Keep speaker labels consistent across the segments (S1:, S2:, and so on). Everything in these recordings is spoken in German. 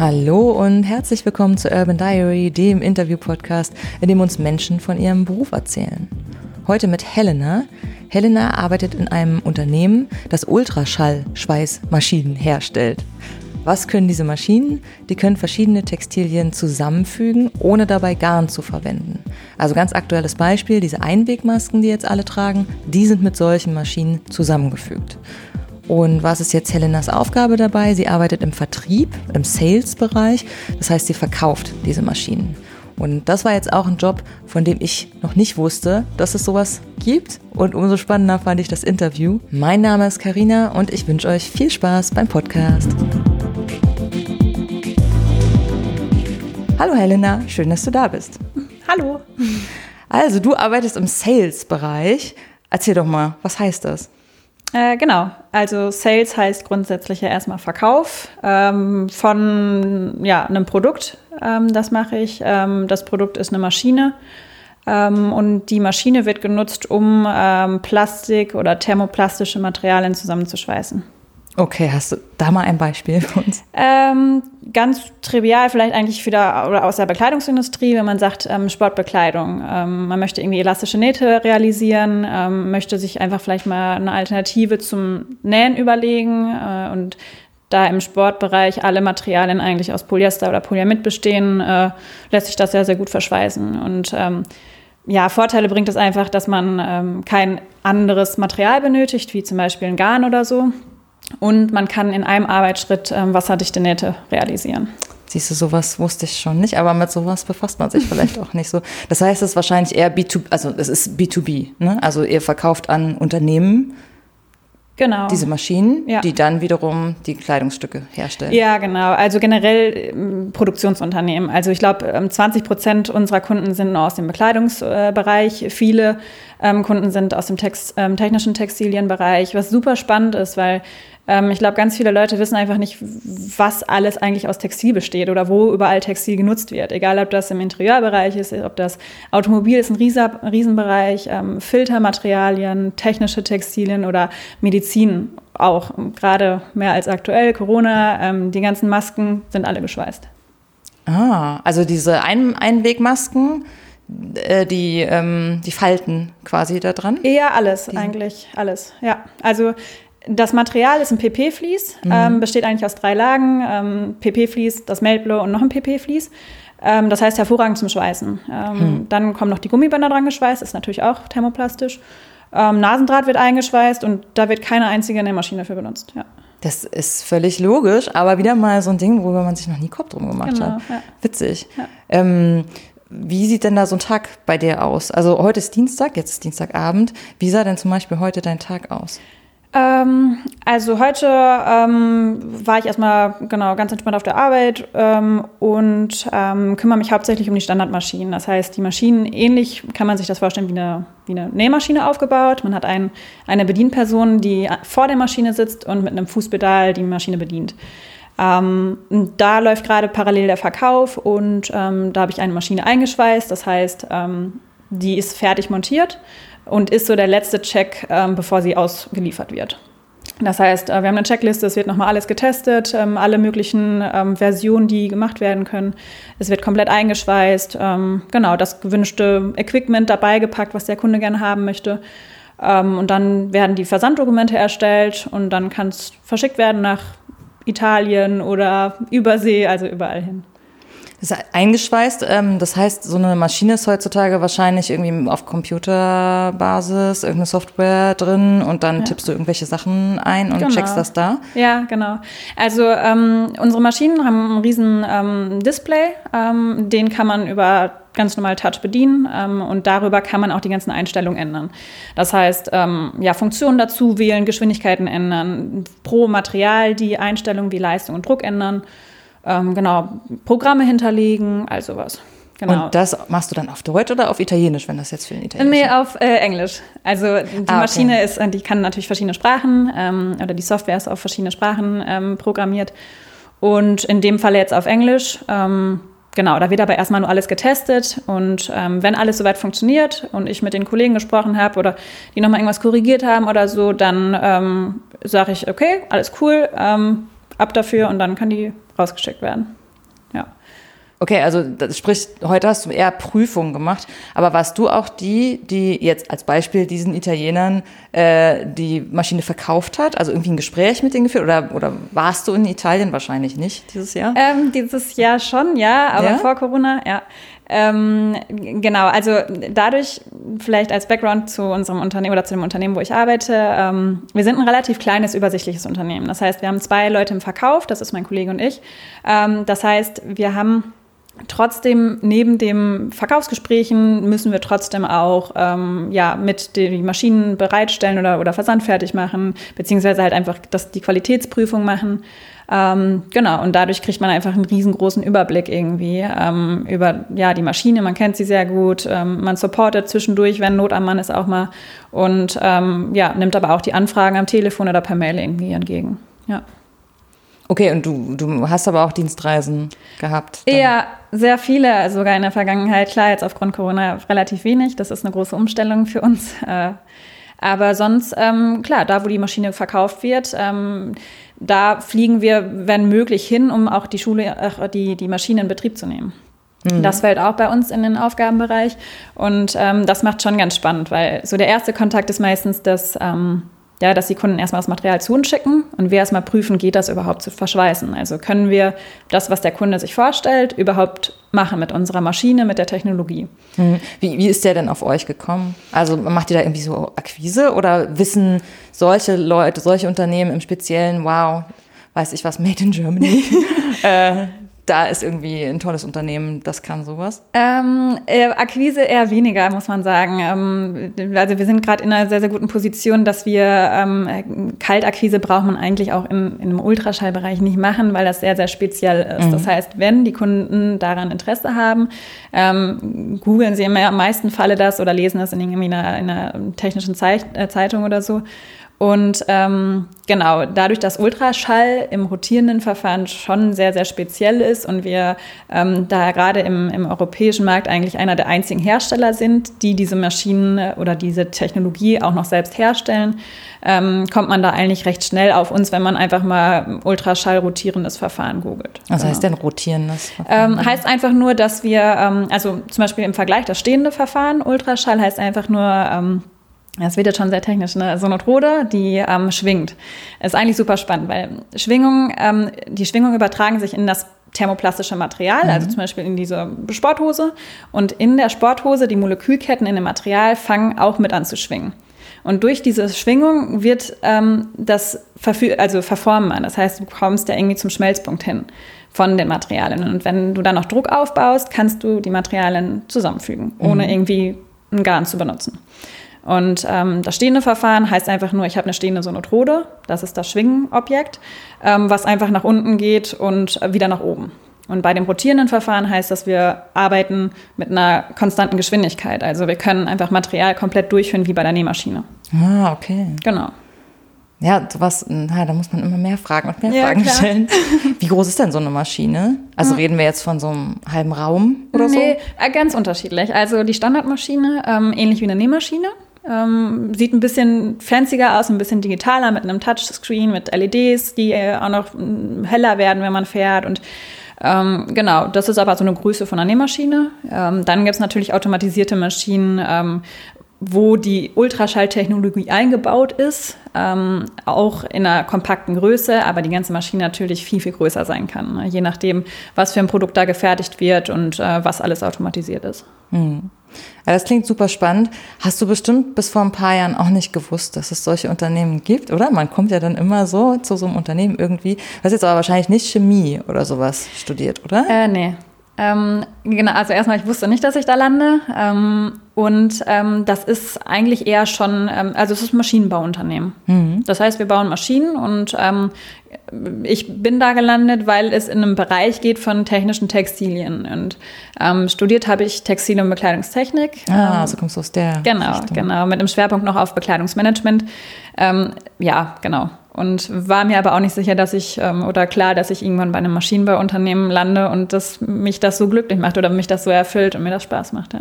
S1: Hallo und herzlich willkommen zu Urban Diary, dem Interview-Podcast, in dem uns Menschen von ihrem Beruf erzählen. Heute mit Helena. Helena arbeitet in einem Unternehmen, das Ultraschall-Schweißmaschinen herstellt. Was können diese Maschinen? Die können verschiedene Textilien zusammenfügen, ohne dabei Garn zu verwenden. Also ganz aktuelles Beispiel, diese Einwegmasken, die jetzt alle tragen, die sind mit solchen Maschinen zusammengefügt. Und was ist jetzt Helenas Aufgabe dabei? Sie arbeitet im Vertrieb, im Sales-Bereich. Das heißt, sie verkauft diese Maschinen. Und das war jetzt auch ein Job, von dem ich noch nicht wusste, dass es sowas gibt. Und umso spannender fand ich das Interview. Mein Name ist Karina und ich wünsche euch viel Spaß beim Podcast. Hallo Helena, schön, dass du da bist.
S2: Hallo.
S1: Also, du arbeitest im Sales-Bereich. Erzähl doch mal, was heißt das?
S2: Äh, genau, also Sales heißt grundsätzlich ja erstmal Verkauf ähm, von ja, einem Produkt. Ähm, das mache ich. Ähm, das Produkt ist eine Maschine ähm, und die Maschine wird genutzt, um ähm, Plastik oder thermoplastische Materialien zusammenzuschweißen.
S1: Okay, hast du da mal ein Beispiel für uns?
S2: Ähm, ganz trivial, vielleicht eigentlich wieder oder aus der Bekleidungsindustrie, wenn man sagt ähm, Sportbekleidung. Ähm, man möchte irgendwie elastische Nähte realisieren, ähm, möchte sich einfach vielleicht mal eine Alternative zum Nähen überlegen äh, und da im Sportbereich alle Materialien eigentlich aus Polyester oder Polyamid bestehen, äh, lässt sich das sehr, sehr gut verschweißen. Und ähm, ja, Vorteile bringt es einfach, dass man ähm, kein anderes Material benötigt, wie zum Beispiel ein Garn oder so. Und man kann in einem Arbeitsschritt ähm, wasserdichte Nähte realisieren.
S1: Siehst du, sowas wusste ich schon nicht, aber mit sowas befasst man sich vielleicht auch nicht so. Das heißt, es ist wahrscheinlich eher B2, also es ist B2B, ne? Also ihr verkauft an Unternehmen
S2: Genau.
S1: diese Maschinen, ja. die dann wiederum die Kleidungsstücke herstellen.
S2: Ja, genau. Also generell ähm, Produktionsunternehmen. Also ich glaube, 20 ähm, Prozent unserer Kunden sind aus dem Bekleidungsbereich. Viele ähm, Kunden sind aus dem Text, ähm, technischen Textilienbereich, was super spannend ist, weil ich glaube, ganz viele Leute wissen einfach nicht, was alles eigentlich aus Textil besteht oder wo überall Textil genutzt wird. Egal, ob das im Interieurbereich ist, ob das Automobil ist ein Riesenbereich, ähm, Filtermaterialien, technische Textilien oder Medizin auch. Gerade mehr als aktuell, Corona, ähm, die ganzen Masken sind alle geschweißt.
S1: Ah, also diese Ein Einwegmasken, äh, die, ähm, die Falten quasi da dran?
S2: Ja, alles, die eigentlich, alles, ja. Also das Material ist ein PP-Vlies, mhm. ähm, besteht eigentlich aus drei Lagen. Ähm, PP-Vlies, das Meltblow und noch ein PP-Vlies. Ähm, das heißt hervorragend zum Schweißen. Mhm. Dann kommen noch die Gummibänder dran geschweißt, ist natürlich auch thermoplastisch. Ähm, Nasendraht wird eingeschweißt und da wird keine einzige Nähmaschine für benutzt. Ja.
S1: Das ist völlig logisch, aber wieder mal so ein Ding, worüber man sich noch nie Kopf drum gemacht genau, hat. Ja. Witzig. Ja. Ähm, wie sieht denn da so ein Tag bei dir aus? Also heute ist Dienstag, jetzt ist Dienstagabend. Wie sah denn zum Beispiel heute dein Tag aus?
S2: Ähm, also heute ähm, war ich erstmal genau ganz entspannt auf der Arbeit ähm, und ähm, kümmere mich hauptsächlich um die Standardmaschinen. Das heißt, die Maschinen ähnlich kann man sich das vorstellen wie eine, wie eine Nähmaschine aufgebaut. Man hat ein, eine Bedienperson, die vor der Maschine sitzt und mit einem Fußpedal die Maschine bedient. Ähm, da läuft gerade parallel der Verkauf und ähm, da habe ich eine Maschine eingeschweißt. Das heißt, die ist fertig montiert und ist so der letzte Check, ähm, bevor sie ausgeliefert wird. Das heißt, äh, wir haben eine Checkliste, es wird nochmal alles getestet, ähm, alle möglichen ähm, Versionen, die gemacht werden können. Es wird komplett eingeschweißt, ähm, genau, das gewünschte Equipment dabei gepackt, was der Kunde gerne haben möchte. Ähm, und dann werden die Versanddokumente erstellt und dann kann es verschickt werden nach Italien oder Übersee, also überall hin.
S1: Das ist eingeschweißt. Ähm, das heißt, so eine Maschine ist heutzutage wahrscheinlich irgendwie auf Computerbasis, irgendeine Software drin und dann ja. tippst du irgendwelche Sachen ein und genau. checkst das da.
S2: Ja, genau. Also ähm, unsere Maschinen haben einen riesen ähm, Display. Ähm, den kann man über ganz normal Touch bedienen ähm, und darüber kann man auch die ganzen Einstellungen ändern. Das heißt, ähm, ja, Funktionen dazu wählen, Geschwindigkeiten ändern, pro Material die Einstellungen wie Leistung und Druck ändern ähm, genau, Programme hinterlegen, also was.
S1: Genau. Und das machst du dann auf Deutsch oder auf Italienisch, wenn das jetzt für den Italienisch
S2: Nee, auf äh, Englisch. Also die ah, Maschine okay. ist, die kann natürlich verschiedene Sprachen ähm, oder die Software ist auf verschiedene Sprachen ähm, programmiert. Und in dem Fall jetzt auf Englisch. Ähm, genau, da wird aber erstmal nur alles getestet. Und ähm, wenn alles soweit funktioniert und ich mit den Kollegen gesprochen habe oder die nochmal irgendwas korrigiert haben oder so, dann ähm, sage ich, okay, alles cool, ähm, ab dafür und dann kann die rausgeschickt werden.
S1: Okay, also das, sprich, heute hast du eher Prüfungen gemacht, aber warst du auch die, die jetzt als Beispiel diesen Italienern äh, die Maschine verkauft hat? Also irgendwie ein Gespräch mit denen geführt oder, oder warst du in Italien wahrscheinlich nicht dieses Jahr?
S2: Ähm, dieses Jahr schon, ja, aber ja? vor Corona, ja. Ähm, genau, also dadurch vielleicht als Background zu unserem Unternehmen oder zu dem Unternehmen, wo ich arbeite, ähm, wir sind ein relativ kleines, übersichtliches Unternehmen. Das heißt, wir haben zwei Leute im Verkauf, das ist mein Kollege und ich. Ähm, das heißt, wir haben Trotzdem, neben den Verkaufsgesprächen müssen wir trotzdem auch ähm, ja, mit den Maschinen bereitstellen oder, oder versandfertig machen, beziehungsweise halt einfach das, die Qualitätsprüfung machen. Ähm, genau, und dadurch kriegt man einfach einen riesengroßen Überblick irgendwie ähm, über ja, die Maschine. Man kennt sie sehr gut, ähm, man supportet zwischendurch, wenn Not am Mann ist, auch mal. Und ähm, ja, nimmt aber auch die Anfragen am Telefon oder per Mail irgendwie entgegen. Ja.
S1: Okay, und du, du hast aber auch Dienstreisen gehabt?
S2: Dann. Ja, sehr viele, sogar in der Vergangenheit. Klar, jetzt aufgrund Corona relativ wenig. Das ist eine große Umstellung für uns. Äh, aber sonst, ähm, klar, da wo die Maschine verkauft wird, ähm, da fliegen wir, wenn möglich, hin, um auch die Schule, äh, die, die Maschine in Betrieb zu nehmen. Mhm. Das fällt auch bei uns in den Aufgabenbereich. Und ähm, das macht schon ganz spannend, weil so der erste Kontakt ist meistens, dass ähm, ja, dass die Kunden erstmal das Material zu uns schicken und wir erstmal prüfen, geht das überhaupt zu verschweißen? Also können wir das, was der Kunde sich vorstellt, überhaupt machen mit unserer Maschine, mit der Technologie.
S1: Mhm. Wie, wie ist der denn auf euch gekommen? Also macht ihr da irgendwie so Akquise oder wissen solche Leute, solche Unternehmen im Speziellen, wow, weiß ich was, Made in Germany, äh, da ist irgendwie ein tolles Unternehmen, das kann sowas?
S2: Ähm, äh, Akquise eher weniger, muss man sagen. Ähm, also wir sind gerade in einer sehr, sehr guten Position, dass wir ähm, Kaltakquise braucht man eigentlich auch in, in einem Ultraschallbereich nicht machen, weil das sehr, sehr speziell ist. Mhm. Das heißt, wenn die Kunden daran Interesse haben, ähm, googeln sie im meisten Falle das oder lesen das in irgendwie einer, in einer technischen Zeit, äh, Zeitung oder so und ähm, genau, dadurch, dass Ultraschall im rotierenden Verfahren schon sehr, sehr speziell ist und wir ähm, da gerade im, im europäischen Markt eigentlich einer der einzigen Hersteller sind, die diese Maschinen oder diese Technologie auch noch selbst herstellen, ähm, kommt man da eigentlich recht schnell auf uns, wenn man einfach mal Ultraschall rotierendes Verfahren googelt.
S1: Was heißt denn rotierendes Verfahren?
S2: Ähm, heißt einfach nur, dass wir, ähm, also zum Beispiel im Vergleich das stehende Verfahren, Ultraschall heißt einfach nur, ähm, das wird jetzt schon sehr technisch, ne? So eine Trode, die ähm, schwingt. Ist eigentlich super spannend, weil Schwingungen, ähm, die Schwingungen übertragen sich in das thermoplastische Material, mhm. also zum Beispiel in diese Sporthose. Und in der Sporthose, die Molekülketten in dem Material fangen auch mit an zu schwingen. Und durch diese Schwingung wird ähm, das also verformen. Das heißt, du kommst ja irgendwie zum Schmelzpunkt hin von den Materialien. Und wenn du dann noch Druck aufbaust, kannst du die Materialien zusammenfügen, ohne mhm. irgendwie ein Garn zu benutzen. Und ähm, das stehende Verfahren heißt einfach nur, ich habe eine stehende Sonotrode, das ist das Schwingenobjekt, ähm, was einfach nach unten geht und wieder nach oben. Und bei dem rotierenden Verfahren heißt das, wir arbeiten mit einer konstanten Geschwindigkeit. Also wir können einfach Material komplett durchführen wie bei der Nähmaschine.
S1: Ah, okay.
S2: Genau.
S1: Ja, sowas, na, da muss man immer mehr Fragen und mehr ja, Fragen klar. stellen. Wie groß ist denn so eine Maschine? Also reden wir jetzt von so einem halben Raum oder nee, so? Nee,
S2: äh, ganz unterschiedlich. Also die Standardmaschine, ähm, ähnlich wie eine Nähmaschine, ähm, sieht ein bisschen fancier aus, ein bisschen digitaler mit einem Touchscreen, mit LEDs, die äh, auch noch mm, heller werden, wenn man fährt. Und ähm, genau, das ist aber so eine Größe von einer Nähmaschine. Ähm, dann gibt es natürlich automatisierte Maschinen, ähm, wo die Ultraschalltechnologie eingebaut ist, ähm, auch in einer kompakten Größe, aber die ganze Maschine natürlich viel, viel größer sein kann, ne? je nachdem, was für ein Produkt da gefertigt wird und äh, was alles automatisiert ist.
S1: Hm. Das klingt super spannend. Hast du bestimmt bis vor ein paar Jahren auch nicht gewusst, dass es solche Unternehmen gibt, oder? Man kommt ja dann immer so zu so einem Unternehmen irgendwie. Du hast jetzt aber wahrscheinlich nicht Chemie oder sowas studiert, oder?
S2: Äh, nee. Ähm, genau, also erstmal, ich wusste nicht, dass ich da lande. Ähm, und ähm, das ist eigentlich eher schon, ähm, also es ist ein Maschinenbauunternehmen. Mhm. Das heißt, wir bauen Maschinen und ähm, ich bin da gelandet, weil es in einem Bereich geht von technischen Textilien. Und ähm, studiert habe ich Textil- und Bekleidungstechnik.
S1: Ah, also kommst du aus der.
S2: Genau, Richtung. genau, mit einem Schwerpunkt noch auf Bekleidungsmanagement. ja, genau. Und war mir aber auch nicht sicher, dass ich, ähm, oder klar, dass ich irgendwann bei einem Maschinenbauunternehmen lande und dass mich das so glücklich macht oder mich das so erfüllt und mir das Spaß macht. Ja.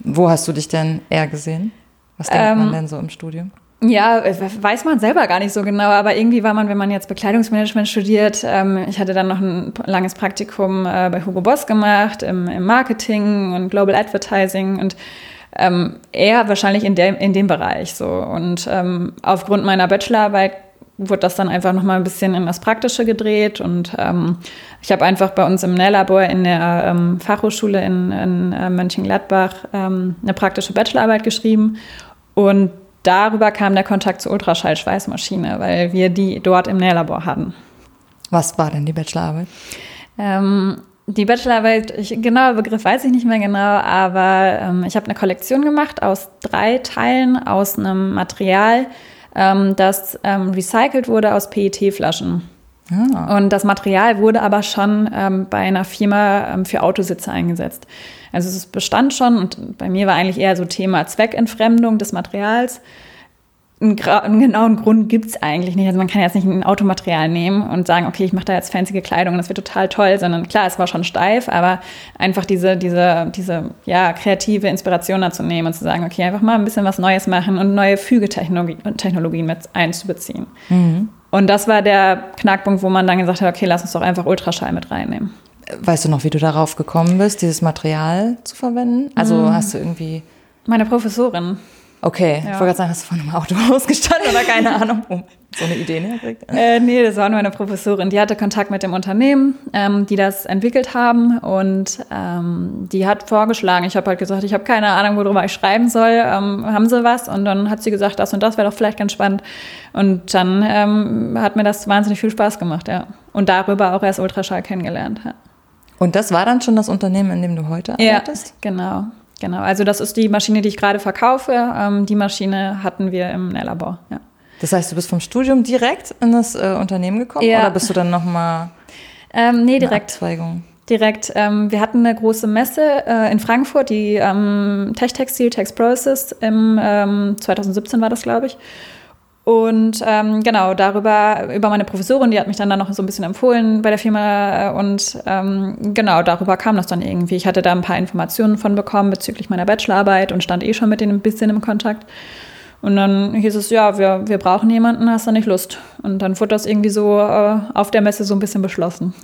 S1: Wo hast du dich denn eher gesehen? Was denkt ähm, man denn so im Studium?
S2: Ja, weiß man selber gar nicht so genau, aber irgendwie war man, wenn man jetzt Bekleidungsmanagement studiert, ähm, ich hatte dann noch ein langes Praktikum äh, bei Hugo Boss gemacht, im, im Marketing und Global Advertising und ähm, eher wahrscheinlich in, der, in dem Bereich so. Und ähm, aufgrund meiner Bachelorarbeit wurde das dann einfach noch mal ein bisschen in das Praktische gedreht und ähm, ich habe einfach bei uns im Nählabor in der ähm, Fachhochschule in, in äh, Mönchengladbach ähm, eine praktische Bachelorarbeit geschrieben und darüber kam der Kontakt zur Ultraschallschweißmaschine, weil wir die dort im Nählabor hatten.
S1: Was war denn die Bachelorarbeit?
S2: Ähm, die Bachelorarbeit, ich, genauer Begriff weiß ich nicht mehr genau, aber ähm, ich habe eine Kollektion gemacht aus drei Teilen aus einem Material, ähm, das ähm, recycelt wurde aus PET-Flaschen. Ah. Und das Material wurde aber schon ähm, bei einer Firma ähm, für Autositze eingesetzt. Also es bestand schon und bei mir war eigentlich eher so Thema Zweckentfremdung des Materials einen, einen genauen Grund gibt es eigentlich nicht. Also man kann jetzt nicht ein Automaterial nehmen und sagen, okay, ich mache da jetzt fancy Kleidung und das wird total toll, sondern klar, es war schon steif, aber einfach diese, diese, diese ja, kreative Inspiration dazu nehmen und zu sagen, okay, einfach mal ein bisschen was Neues machen und neue Fügetechnologien mit einzubeziehen. Mhm. Und das war der Knackpunkt, wo man dann gesagt hat, okay, lass uns doch einfach Ultraschall mit reinnehmen.
S1: Weißt du noch, wie du darauf gekommen bist, dieses Material zu verwenden? Also mhm. hast du irgendwie.
S2: Meine Professorin.
S1: Okay, ja. ich wollte gerade sagen, hast du von einem Auto ausgestanden oder keine Ahnung, um so eine Idee herkriegt?
S2: Äh, nee, das war nur eine Professorin. Die hatte Kontakt mit dem Unternehmen, ähm, die das entwickelt haben und ähm, die hat vorgeschlagen, ich habe halt gesagt, ich habe keine Ahnung, worüber ich schreiben soll, ähm, haben sie was? Und dann hat sie gesagt, das und das wäre doch vielleicht ganz spannend. Und dann ähm, hat mir das wahnsinnig viel Spaß gemacht, ja. Und darüber auch erst Ultraschall kennengelernt, ja.
S1: Und das war dann schon das Unternehmen, in dem du heute arbeitest?
S2: Ja, genau. Genau, also das ist die Maschine, die ich gerade verkaufe. Ähm, die Maschine hatten wir im Nählabor, ja.
S1: Das heißt, du bist vom Studium direkt in das äh, Unternehmen gekommen ja. oder bist du dann nochmal
S2: ähm, Nee, direkt. Abzweigung? Direkt. Ähm, wir hatten eine große Messe äh, in Frankfurt, die ähm, Tech Textil, Tex Process, im ähm, 2017 war das, glaube ich. Und ähm, genau, darüber, über meine Professorin, die hat mich dann, dann noch so ein bisschen empfohlen bei der Firma. Äh, und ähm, genau, darüber kam das dann irgendwie. Ich hatte da ein paar Informationen von bekommen bezüglich meiner Bachelorarbeit und stand eh schon mit denen ein bisschen im Kontakt. Und dann hieß es, ja, wir, wir brauchen jemanden, hast du nicht Lust? Und dann wurde das irgendwie so äh, auf der Messe so ein bisschen beschlossen.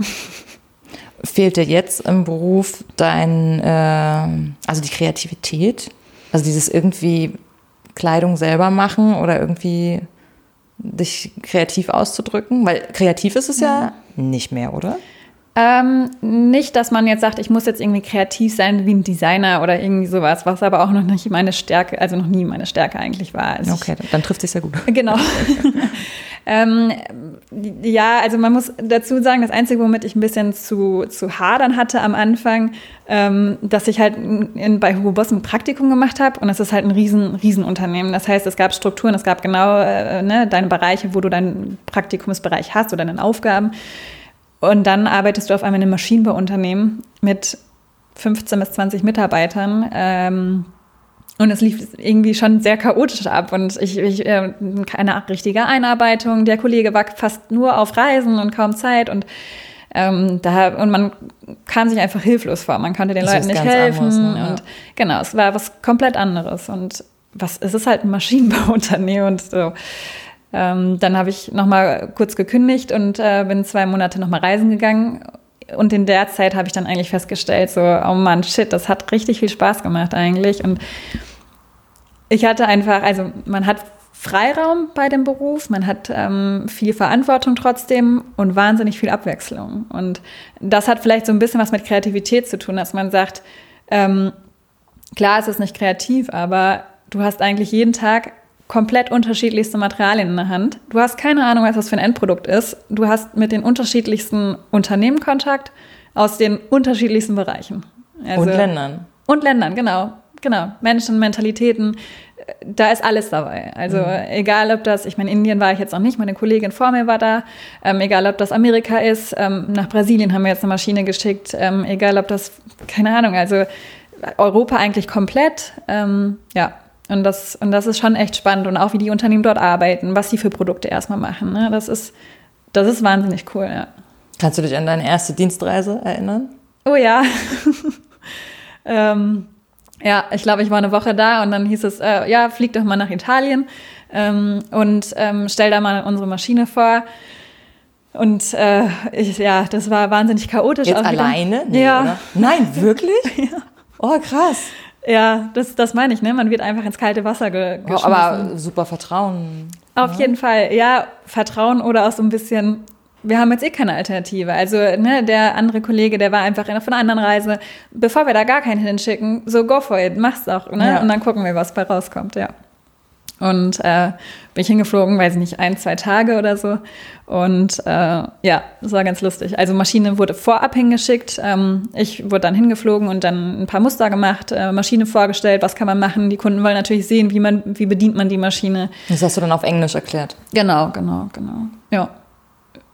S1: Fehlt dir jetzt im Beruf dein, äh, also die Kreativität? Also dieses irgendwie Kleidung selber machen oder irgendwie dich kreativ auszudrücken? Weil kreativ ist es ja, ja nicht mehr, oder?
S2: Ähm, nicht, dass man jetzt sagt, ich muss jetzt irgendwie kreativ sein wie ein Designer oder irgendwie sowas, was aber auch noch nicht meine Stärke, also noch nie meine Stärke eigentlich war.
S1: Also okay, dann trifft sich ja gut.
S2: Genau. ähm, ja, also man muss dazu sagen, das Einzige, womit ich ein bisschen zu, zu hadern hatte am Anfang, ähm, dass ich halt in, bei Hugo Boss ein Praktikum gemacht habe und es ist halt ein riesen, Riesenunternehmen. Das heißt, es gab Strukturen, es gab genau äh, ne, deine Bereiche, wo du deinen Praktikumsbereich hast oder deine Aufgaben. Und dann arbeitest du auf einmal in einem Maschinenbauunternehmen mit 15 bis 20 Mitarbeitern. Ähm, und es lief irgendwie schon sehr chaotisch ab und ich, ich äh, keine richtige Einarbeitung. Der Kollege war fast nur auf Reisen und kaum Zeit und ähm, da, und man kam sich einfach hilflos vor. Man konnte den das Leuten nicht helfen. Anderes, ne? Und genau, es war was komplett anderes. Und was, es ist halt ein Maschinenbauunternehmen und so. Ähm, dann habe ich nochmal kurz gekündigt und äh, bin zwei Monate nochmal reisen gegangen. Und in der Zeit habe ich dann eigentlich festgestellt, so, oh Mann, shit, das hat richtig viel Spaß gemacht eigentlich. Und ich hatte einfach, also man hat Freiraum bei dem Beruf, man hat ähm, viel Verantwortung trotzdem und wahnsinnig viel Abwechslung. Und das hat vielleicht so ein bisschen was mit Kreativität zu tun, dass man sagt, ähm, klar ist es nicht kreativ, aber du hast eigentlich jeden Tag komplett unterschiedlichste Materialien in der Hand. Du hast keine Ahnung, was das für ein Endprodukt ist. Du hast mit den unterschiedlichsten Unternehmen Kontakt aus den unterschiedlichsten Bereichen.
S1: Also, und Ländern.
S2: Und Ländern, genau. Genau. Menschen, Mentalitäten, da ist alles dabei. Also mhm. egal, ob das, ich meine, Indien war ich jetzt noch nicht, meine Kollegin vor mir war da, ähm, egal, ob das Amerika ist, ähm, nach Brasilien haben wir jetzt eine Maschine geschickt, ähm, egal, ob das, keine Ahnung, also Europa eigentlich komplett, ähm, ja, und das, und das ist schon echt spannend. Und auch wie die Unternehmen dort arbeiten, was sie für Produkte erstmal machen. Ne? Das, ist, das ist wahnsinnig cool, ja.
S1: Kannst du dich an deine erste Dienstreise erinnern?
S2: Oh ja. ähm, ja, ich glaube, ich war eine Woche da und dann hieß es, äh, ja, flieg doch mal nach Italien. ähm, und ähm, stell da mal unsere Maschine vor. Und äh, ich, ja, das war wahnsinnig chaotisch.
S1: Jetzt alleine?
S2: Nee, ja.
S1: Oder? Nein, wirklich? ja. Oh, krass.
S2: Ja, das, das meine ich, ne? Man wird einfach ins kalte Wasser ge
S1: geschmissen. Oh, aber super Vertrauen.
S2: Auf ja. jeden Fall, ja, Vertrauen oder auch so ein bisschen, wir haben jetzt eh keine Alternative. Also, ne, der andere Kollege, der war einfach in, von einer anderen Reise. Bevor wir da gar keinen hinschicken, so go for it, mach's doch, ne? Ja. Und dann gucken wir, was bei rauskommt, ja. Und äh, bin ich hingeflogen, weiß ich nicht, ein, zwei Tage oder so. Und äh, ja, das war ganz lustig. Also Maschine wurde vorab hingeschickt. Ähm, ich wurde dann hingeflogen und dann ein paar Muster gemacht, äh, Maschine vorgestellt, was kann man machen. Die Kunden wollen natürlich sehen, wie man, wie bedient man die Maschine.
S1: Das hast du dann auf Englisch erklärt.
S2: Genau, genau, genau. Ja.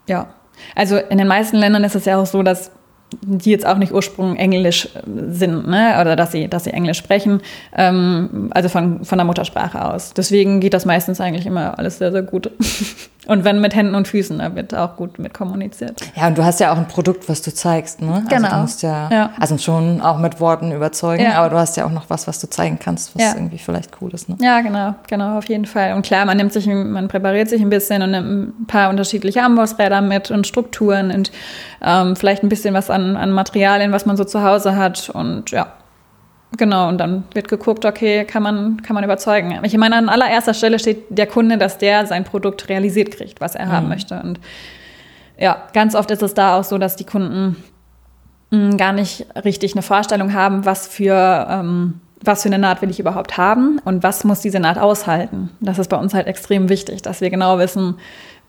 S2: Ja. Also in den meisten Ländern ist es ja auch so, dass die jetzt auch nicht ursprünglich Englisch äh, sind, ne? oder dass sie, dass sie Englisch sprechen, ähm, also von, von der Muttersprache aus. Deswegen geht das meistens eigentlich immer alles sehr, sehr gut. Und wenn mit Händen und Füßen, da wird auch gut mit kommuniziert.
S1: Ja, und du hast ja auch ein Produkt, was du zeigst, ne?
S2: Genau.
S1: Also du musst ja, ja. also schon auch mit Worten überzeugen, ja. aber du hast ja auch noch was, was du zeigen kannst, was ja. irgendwie vielleicht cool ist, ne?
S2: Ja, genau, genau, auf jeden Fall. Und klar, man nimmt sich, man präpariert sich ein bisschen und nimmt ein paar unterschiedliche Ambossräder mit und Strukturen und ähm, vielleicht ein bisschen was an, an Materialien, was man so zu Hause hat und ja, Genau, und dann wird geguckt, okay, kann man, kann man überzeugen. Ich meine, an allererster Stelle steht der Kunde, dass der sein Produkt realisiert kriegt, was er mhm. haben möchte. Und ja, ganz oft ist es da auch so, dass die Kunden mh, mm, gar nicht richtig eine Vorstellung haben, was für, ähm, was für eine Naht will ich überhaupt haben und was muss diese Naht aushalten. Das ist bei uns halt extrem wichtig, dass wir genau wissen,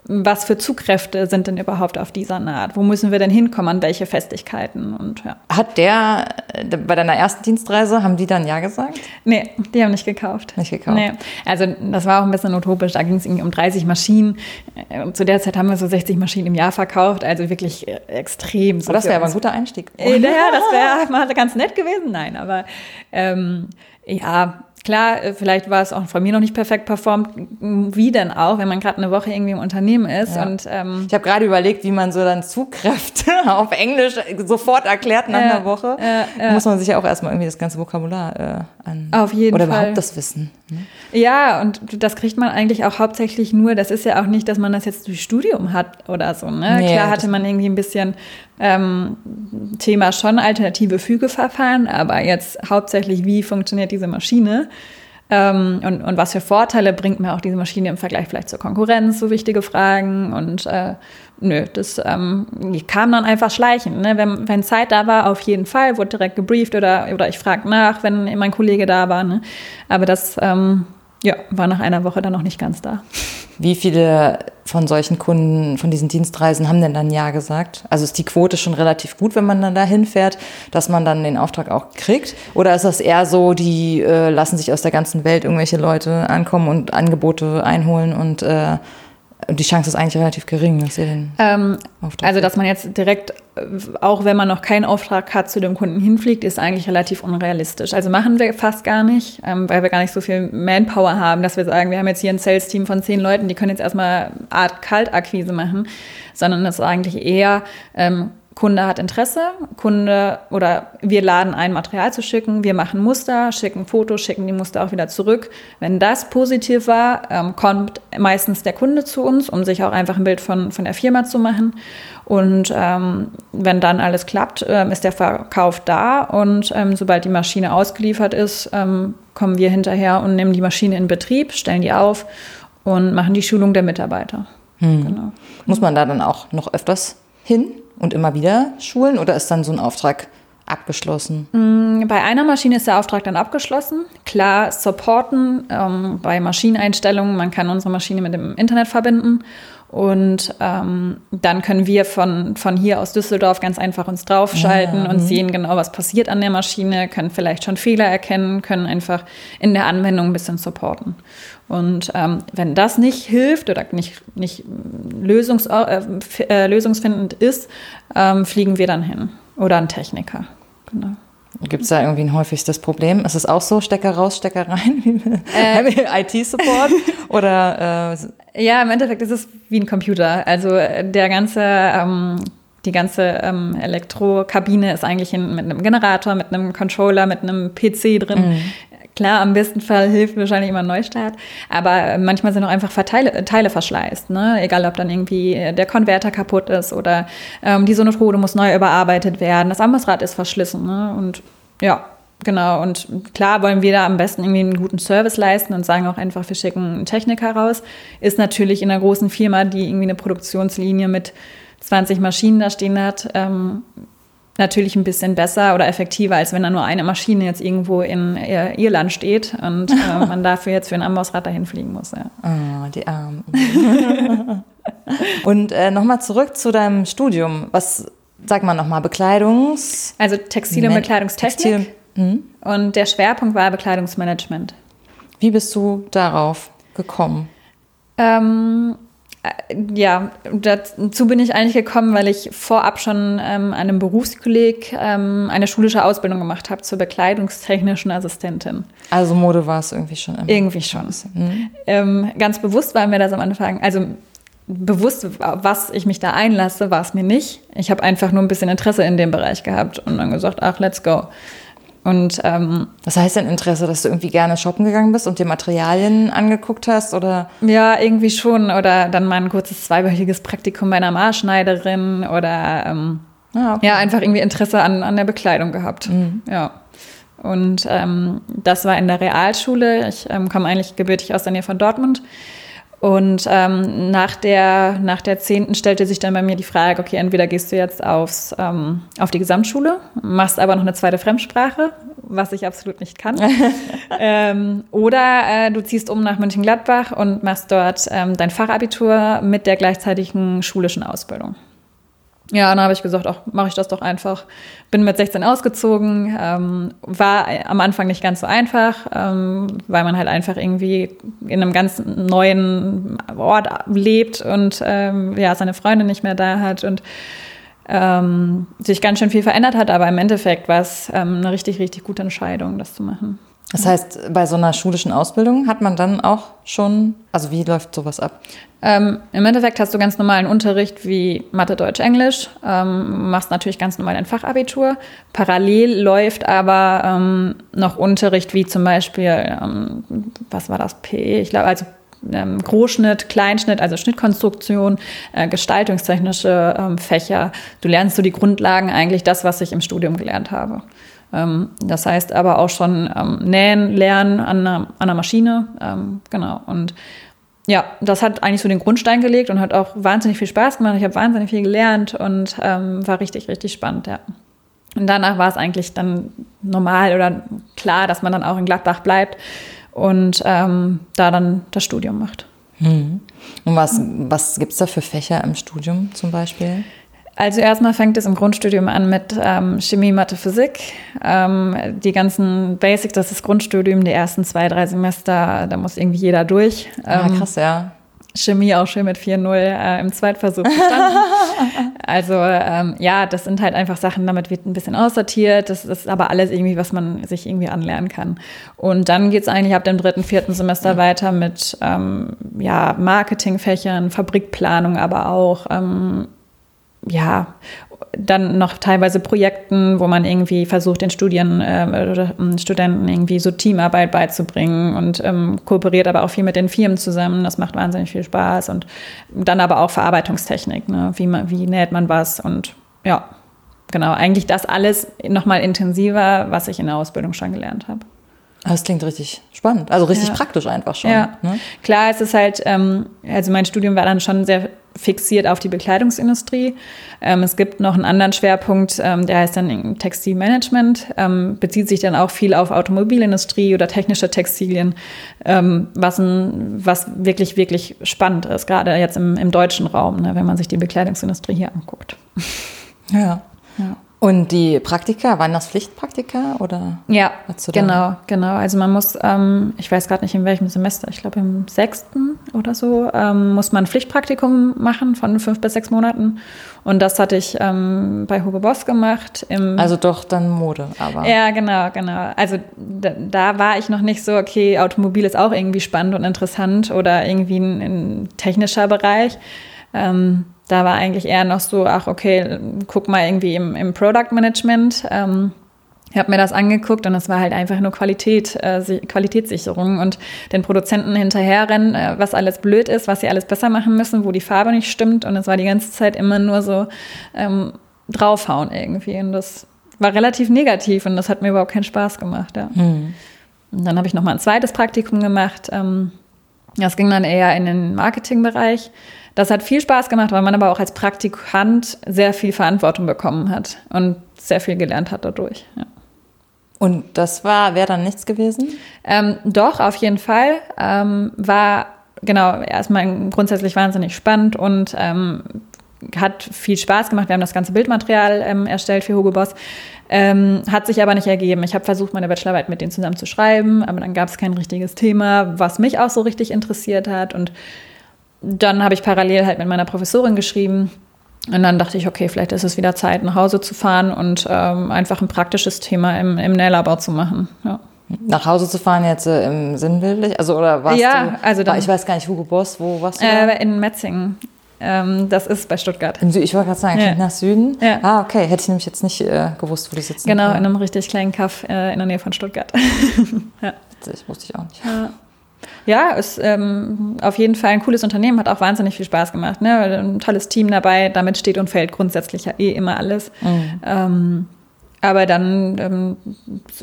S2: was für Zugkräfte sind denn überhaupt auf dieser Naht? Wo müssen wir denn hinkommen, an welche Festigkeiten? Und, ja.
S1: Hat der äh, bei deiner ersten Dienstreise, haben die dann Ja gesagt?
S2: Nee, die haben nicht gekauft.
S1: Nicht gekauft. Nee.
S2: Also das war auch ein bisschen utopisch. Da ging es irgendwie um 30 Maschinen. Und äh, zu der Zeit haben wir so 60 Maschinen im Jahr verkauft. Also wirklich äh, extrem.
S1: So das wäre aber ein guter Einstieg.
S2: Naja, das wäre mal ganz nett gewesen. Nein, aber ähm, ja, Klar, vielleicht war es auch von mir noch nicht perfekt performt. Wie denn auch, wenn man gerade eine Woche irgendwie im Unternehmen ist? Ja. Und, ähm,
S1: ich habe gerade überlegt, wie man so dann Zugkräfte auf Englisch sofort erklärt nach äh, einer Woche. Äh, muss man sich ja auch erstmal irgendwie das ganze Vokabular äh, an.
S2: Auf jeden
S1: oder
S2: Fall.
S1: Oder überhaupt das Wissen.
S2: Ne? Ja, und das kriegt man eigentlich auch hauptsächlich nur, das ist ja auch nicht, dass man das jetzt durch Studium hat oder so. Ne? Nee, Klar hatte man irgendwie ein bisschen ähm, Thema schon alternative Fügeverfahren, aber jetzt hauptsächlich, wie funktioniert diese Maschine? Ähm, und, und was für Vorteile bringt mir auch diese Maschine im Vergleich vielleicht zur Konkurrenz? So wichtige Fragen. Und äh, nö, das ähm, kam dann einfach schleichend. Ne? Wenn, wenn Zeit da war, auf jeden Fall, wurde direkt gebrieft oder, oder ich frage nach, wenn mein Kollege da war. Ne? Aber das ähm, ja, war nach einer Woche dann noch nicht ganz da.
S1: Wie viele von solchen Kunden, von diesen Dienstreisen haben denn dann Ja gesagt? Also ist die Quote schon relativ gut, wenn man dann da hinfährt, dass man dann den Auftrag auch kriegt? Oder ist das eher so, die äh, lassen sich aus der ganzen Welt irgendwelche Leute ankommen und Angebote einholen und äh, die Chance ist eigentlich relativ gering, dass ihr den
S2: ähm, Auftrag Also, dass man jetzt direkt, auch wenn man noch keinen Auftrag hat, zu dem Kunden hinfliegt, ist eigentlich relativ unrealistisch. Also machen wir fast gar nicht, ähm, weil wir gar nicht so viel Manpower haben, dass wir sagen, wir haben jetzt hier ein Sales-Team von zehn Leuten, die können jetzt erstmal Art Kaltakquise machen, sondern es ist eigentlich eher, ähm, Kunde hat Interesse, Kunde oder wir laden ein, Material zu schicken, wir machen Muster, schicken Fotos, schicken die Muster auch wieder zurück. Wenn das positiv war, ähm, kommt meistens der Kunde zu uns, um sich auch einfach ein Bild von, von der Firma zu machen. Und ähm, wenn dann alles klappt, ähm, ist der Verkauf da und ähm, sobald die Maschine ausgeliefert ist, ähm, kommen wir hinterher und nehmen die Maschine in Betrieb, stellen die auf und machen die Schulung der Mitarbeiter.
S1: Hm. Genau. Muss man da dann auch noch öfters hin? Und immer wieder schulen oder ist dann so ein Auftrag abgeschlossen?
S2: Mm, bei einer Maschine ist der Auftrag dann abgeschlossen. Klar, supporten ähm, bei Maschineneinstellungen. Man kann unsere Maschine mit dem Internet verbinden und ähm, dann können wir von, von hier aus Düsseldorf ganz einfach uns draufschalten ja, und mhm. sehen genau, was passiert an der Maschine, können vielleicht schon Fehler erkennen, können einfach in der Anwendung ein bisschen supporten. Und ähm, wenn das nicht hilft oder nicht, nicht lösungs, äh, äh, lösungsfindend ist, ähm, fliegen wir dann hin. Oder ein Techniker. Genau.
S1: Gibt es da irgendwie ein häufigstes Problem? Ist es auch so, Stecker raus, Stecker rein, äh, IT-Support? Oder
S2: äh ja, im Endeffekt ist es wie ein Computer. Also der ganze ähm, die ganze ähm, Elektrokabine ist eigentlich in, mit einem Generator, mit einem Controller, mit einem PC drin. Mhm. Klar, am besten Fall hilft wahrscheinlich immer ein Neustart, aber manchmal sind auch einfach Verteile, Teile verschleißt. Ne? Egal, ob dann irgendwie der Konverter kaputt ist oder ähm, die Sonotrode muss neu überarbeitet werden, das Ambossrad ist verschlissen. Ne? Und ja, genau. Und klar wollen wir da am besten irgendwie einen guten Service leisten und sagen auch einfach, wir schicken einen Techniker raus. Ist natürlich in einer großen Firma, die irgendwie eine Produktionslinie mit 20 Maschinen da stehen hat, ähm, natürlich ein bisschen besser oder effektiver, als wenn da nur eine Maschine jetzt irgendwo in Irland steht und äh, man dafür jetzt für ein Ambossrad dahin fliegen muss. Ja.
S1: Oh, die Armen. und äh, nochmal zurück zu deinem Studium. Was, sag mal nochmal, Bekleidungs...
S2: Also Textil- und Bekleidungstechnik. Textil hm? Und der Schwerpunkt war Bekleidungsmanagement.
S1: Wie bist du darauf gekommen?
S2: Ähm, äh, ja, dazu bin ich eigentlich gekommen, weil ich vorab schon ähm, einem Berufskolleg ähm, eine schulische Ausbildung gemacht habe zur bekleidungstechnischen Assistentin.
S1: Also Mode war es irgendwie schon
S2: immer. Irgendwie schon. Mhm. Ähm, ganz bewusst war mir das am Anfang, also bewusst, was ich mich da einlasse, war es mir nicht. Ich habe einfach nur ein bisschen Interesse in dem Bereich gehabt und dann gesagt, ach, let's go. Und ähm,
S1: was heißt denn Interesse, dass du irgendwie gerne shoppen gegangen bist und dir Materialien angeguckt hast oder?
S2: Ja, irgendwie schon. Oder dann mal ein kurzes zweiwöchiges Praktikum bei einer Maßschneiderin oder ähm, ah, okay. ja, einfach irgendwie Interesse an, an der Bekleidung gehabt. Mhm. Ja. Und ähm, das war in der Realschule. Ich ähm, komme eigentlich gebürtig aus der Nähe von Dortmund. Und ähm, nach, der, nach der 10. stellte sich dann bei mir die Frage, okay, entweder gehst du jetzt aufs, ähm, auf die Gesamtschule, machst aber noch eine zweite Fremdsprache, was ich absolut nicht kann. ähm, oder äh, du ziehst um nach Mönchengladbach und machst dort ähm, dein Fachabitur mit der gleichzeitigen schulischen Ausbildung. Ja, dann habe ich gesagt, ach, mache ich das doch einfach. Bin mit 16 ausgezogen, ähm, war am Anfang nicht ganz so einfach, ähm, weil man halt einfach irgendwie in einem ganz neuen Ort lebt und ähm, ja, seine Freunde nicht mehr da hat und ähm, sich ganz schön viel verändert hat, aber im Endeffekt war es ähm, eine richtig, richtig gute Entscheidung, das zu machen.
S1: Das heißt, bei so einer schulischen Ausbildung hat man dann auch schon, also wie läuft sowas ab?
S2: Ähm, Im Endeffekt hast du ganz normalen Unterricht wie Mathe, Deutsch, Englisch, ähm, machst natürlich ganz normal ein Fachabitur. Parallel läuft aber ähm, noch Unterricht wie zum Beispiel, ähm, was war das, P? Ich glaube, also ähm, Großschnitt, Kleinschnitt, also Schnittkonstruktion, äh, gestaltungstechnische ähm, Fächer. Du lernst so die Grundlagen eigentlich das, was ich im Studium gelernt habe. Ähm, das heißt aber auch schon ähm, nähen, lernen an einer, an einer Maschine. Ähm, genau. Und ja, das hat eigentlich so den Grundstein gelegt und hat auch wahnsinnig viel Spaß gemacht. Ich habe wahnsinnig viel gelernt und ähm, war richtig, richtig spannend, ja. Und danach war es eigentlich dann normal oder klar, dass man dann auch in Gladbach bleibt und ähm, da dann das Studium macht.
S1: Mhm. Und was, was gibt es da für Fächer im Studium zum Beispiel?
S2: Also erstmal fängt es im Grundstudium an mit ähm, Chemie, Mathe, Physik. Ähm, die ganzen Basics, das ist Grundstudium, die ersten zwei, drei Semester, da muss irgendwie jeder durch.
S1: Ah, ähm, krass, ja.
S2: Chemie auch schön mit 4-0 äh, im Zweitversuch bestanden. also ähm, ja, das sind halt einfach Sachen, damit wird ein bisschen aussortiert. Das ist aber alles irgendwie, was man sich irgendwie anlernen kann. Und dann geht es eigentlich ab dem dritten, vierten Semester weiter mit ähm, ja, Marketingfächern, Fabrikplanung aber auch. Ähm, ja, dann noch teilweise Projekten, wo man irgendwie versucht, den Studien, äh, oder, ähm, Studenten irgendwie so Teamarbeit beizubringen und ähm, kooperiert aber auch viel mit den Firmen zusammen. Das macht wahnsinnig viel Spaß. Und dann aber auch Verarbeitungstechnik, ne? wie, man, wie näht man was und ja, genau, eigentlich das alles nochmal intensiver, was ich in der Ausbildung schon gelernt habe.
S1: Das klingt richtig spannend, also richtig ja. praktisch einfach schon.
S2: Ja, ne? klar, es ist halt, ähm, also mein Studium war dann schon sehr fixiert auf die Bekleidungsindustrie. Ähm, es gibt noch einen anderen Schwerpunkt, ähm, der heißt dann Textilmanagement, ähm, bezieht sich dann auch viel auf Automobilindustrie oder technische Textilien, ähm, was, ein, was wirklich, wirklich spannend ist, gerade jetzt im, im deutschen Raum, ne, wenn man sich die Bekleidungsindustrie hier anguckt.
S1: Ja. ja. Und die Praktika, waren das Pflichtpraktika oder?
S2: Ja, genau, genau. Also man muss, ähm, ich weiß gerade nicht in welchem Semester, ich glaube im sechsten oder so, ähm, muss man ein Pflichtpraktikum machen von fünf bis sechs Monaten. Und das hatte ich ähm, bei Hugo Boss gemacht.
S1: also doch dann Mode, aber.
S2: Ja, genau, genau. Also da, da, war ich noch nicht so, okay, Automobil ist auch irgendwie spannend und interessant oder irgendwie ein, ein technischer Bereich. Ähm, da war eigentlich eher noch so, ach okay, guck mal irgendwie im, im Product Management. Ähm, ich habe mir das angeguckt und es war halt einfach nur Qualität, äh, Qualitätssicherung und den Produzenten hinterherrennen, äh, was alles blöd ist, was sie alles besser machen müssen, wo die Farbe nicht stimmt. Und es war die ganze Zeit immer nur so ähm, draufhauen irgendwie. Und das war relativ negativ und das hat mir überhaupt keinen Spaß gemacht. Ja. Hm. Und dann habe ich nochmal ein zweites Praktikum gemacht. Ähm, das ging dann eher in den Marketingbereich. Das hat viel Spaß gemacht, weil man aber auch als Praktikant sehr viel Verantwortung bekommen hat und sehr viel gelernt hat dadurch. Ja.
S1: Und das war, wäre dann nichts gewesen?
S2: Ähm, doch, auf jeden Fall. Ähm, war genau erstmal grundsätzlich wahnsinnig spannend und ähm, hat viel Spaß gemacht. Wir haben das ganze Bildmaterial ähm, erstellt für Hugo Boss. Ähm, hat sich aber nicht ergeben. Ich habe versucht, meine Bachelorarbeit mit denen zusammen zu schreiben, aber dann gab es kein richtiges Thema, was mich auch so richtig interessiert hat. Und dann habe ich parallel halt mit meiner Professorin geschrieben. Und dann dachte ich, okay, vielleicht ist es wieder Zeit, nach Hause zu fahren und ähm, einfach ein praktisches Thema im, im Nählabau zu machen. Ja.
S1: Nach Hause zu fahren jetzt äh, im Sinnbildlich? Also, oder warst
S2: ja,
S1: du,
S2: also dann,
S1: ich weiß gar nicht, Hugo Boss, wo warst du?
S2: Äh, in Metzingen. Ähm, das ist bei Stuttgart.
S1: Ich wollte gerade sagen,
S2: Ja.
S1: nach Süden.
S2: Ja.
S1: Ah, okay. Hätte ich nämlich jetzt nicht äh, gewusst, wo du sitzt.
S2: Genau, in einem richtig kleinen Kaff äh, in der Nähe von Stuttgart. ja.
S1: Das wusste ich auch nicht.
S2: Ja, ist ähm, auf jeden Fall ein cooles Unternehmen, hat auch wahnsinnig viel Spaß gemacht. Ne? Ein tolles Team dabei, damit steht und fällt grundsätzlich ja eh immer alles.
S1: Mhm.
S2: Ähm, aber dann ähm,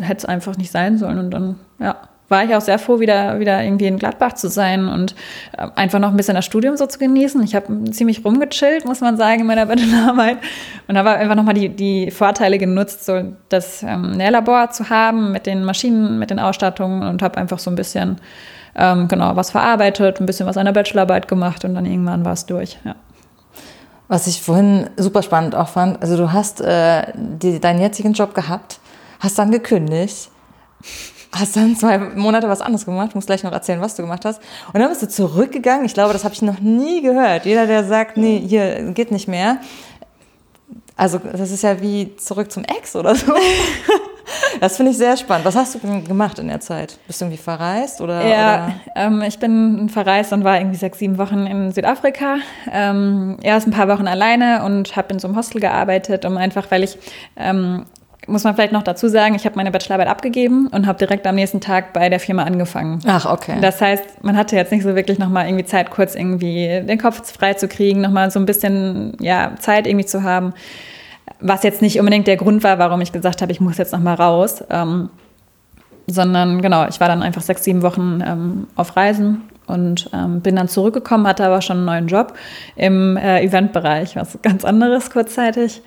S2: hätte es einfach nicht sein sollen und dann, ja, war ich auch sehr froh, wieder, wieder irgendwie in Gladbach zu sein und äh, einfach noch ein bisschen das Studium so zu genießen. Ich habe ziemlich rumgechillt, muss man sagen, in meiner Bachelorarbeit und habe einfach nochmal die, die Vorteile genutzt, so das ähm, Nählabor zu haben mit den Maschinen, mit den Ausstattungen und habe einfach so ein bisschen ähm, genau was verarbeitet, ein bisschen was an der Bachelorarbeit gemacht und dann irgendwann war es durch. Ja.
S1: Was ich vorhin super spannend auch fand, also du hast äh, die, deinen jetzigen Job gehabt, hast dann gekündigt, hast dann zwei Monate was anderes gemacht, musst gleich noch erzählen, was du gemacht hast. Und dann bist du zurückgegangen. Ich glaube, das habe ich noch nie gehört. Jeder, der sagt, nee, hier geht nicht mehr. Also das ist ja wie zurück zum Ex oder so. Das finde ich sehr spannend. Was hast du denn gemacht in der Zeit? Bist du irgendwie verreist oder?
S2: Ja,
S1: oder?
S2: ähm, ich bin verreist und war irgendwie sechs, sieben Wochen in Südafrika. Ähm, erst ein paar Wochen alleine und habe in so einem Hostel gearbeitet, um einfach, weil ich, ähm, muss man vielleicht noch dazu sagen, ich habe meine Bachelorarbeit abgegeben und habe direkt am nächsten Tag bei der Firma angefangen.
S1: Ach, okay.
S2: Das heißt, man hatte jetzt nicht so wirklich nochmal irgendwie Zeit, kurz irgendwie den Kopf frei zu kriegen, nochmal so ein bisschen ja, Zeit irgendwie zu haben. Was jetzt nicht unbedingt der Grund war, warum ich gesagt habe, ich muss jetzt nochmal raus. Ähm, sondern genau, ich war dann einfach sechs, sieben Wochen ähm, auf Reisen und ähm, bin dann zurückgekommen, hatte aber schon einen neuen Job im äh, Eventbereich, was ganz anderes kurzzeitig.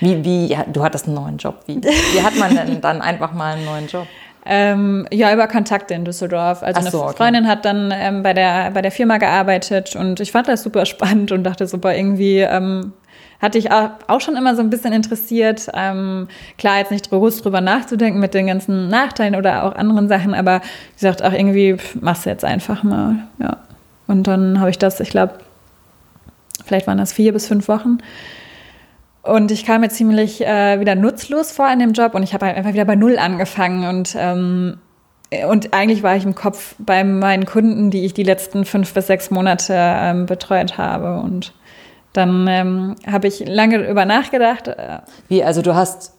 S1: Wie, wie, ja, du hattest einen neuen Job. Wie, wie hat man denn dann einfach mal einen neuen Job?
S2: Ähm, ja, über Kontakte in Düsseldorf. Also
S1: so,
S2: eine
S1: okay.
S2: Freundin hat dann ähm, bei, der, bei der Firma gearbeitet und ich fand das super spannend und dachte super irgendwie, ähm, hatte ich auch, schon immer so ein bisschen interessiert. Ähm, klar, jetzt nicht bewusst drüber nachzudenken mit den ganzen Nachteilen oder auch anderen Sachen, aber wie gesagt, auch irgendwie pff, machst du jetzt einfach mal. Ja. Und dann habe ich das, ich glaube, vielleicht waren das vier bis fünf Wochen. Und ich kam mir ziemlich äh, wieder nutzlos vor in dem Job und ich habe einfach wieder bei Null angefangen und ähm, und eigentlich war ich im Kopf bei meinen Kunden, die ich die letzten fünf bis sechs Monate ähm, betreut habe. Und dann ähm, habe ich lange über nachgedacht. Äh,
S1: Wie, also du hast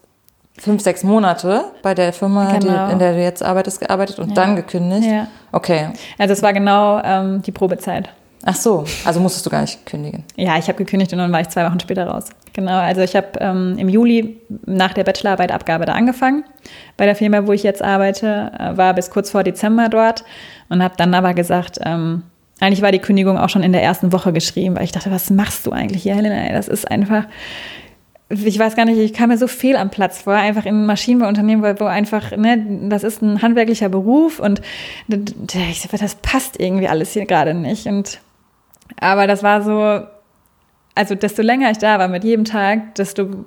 S1: fünf, sechs Monate bei der Firma,
S2: Genau.
S1: die, in der du jetzt arbeitest, gearbeitet und
S2: Ja.
S1: dann gekündigt?
S2: Ja.
S1: Okay.
S2: also es war genau ähm, die Probezeit.
S1: Ach so, also musstest du gar nicht kündigen.
S2: Ja, ich habe gekündigt und dann war ich zwei Wochen später raus. Genau, also ich habe ähm, im Juli nach der Bachelorarbeit Abgabe da angefangen. Bei der Firma, wo ich jetzt arbeite, äh, war bis kurz vor Dezember dort und habe dann aber gesagt, ähm, eigentlich war die Kündigung auch schon in der ersten Woche geschrieben, weil ich dachte, was machst du eigentlich hier, Helena? Das ist einfach, ich weiß gar nicht, ich kam mir so fehl am Platz vor, einfach in Maschinenbauunternehmen, wo einfach, ne, das ist ein handwerklicher Beruf und ich dachte, das passt irgendwie alles hier gerade nicht. Und aber das war so, also desto länger ich da war mit jedem Tag, desto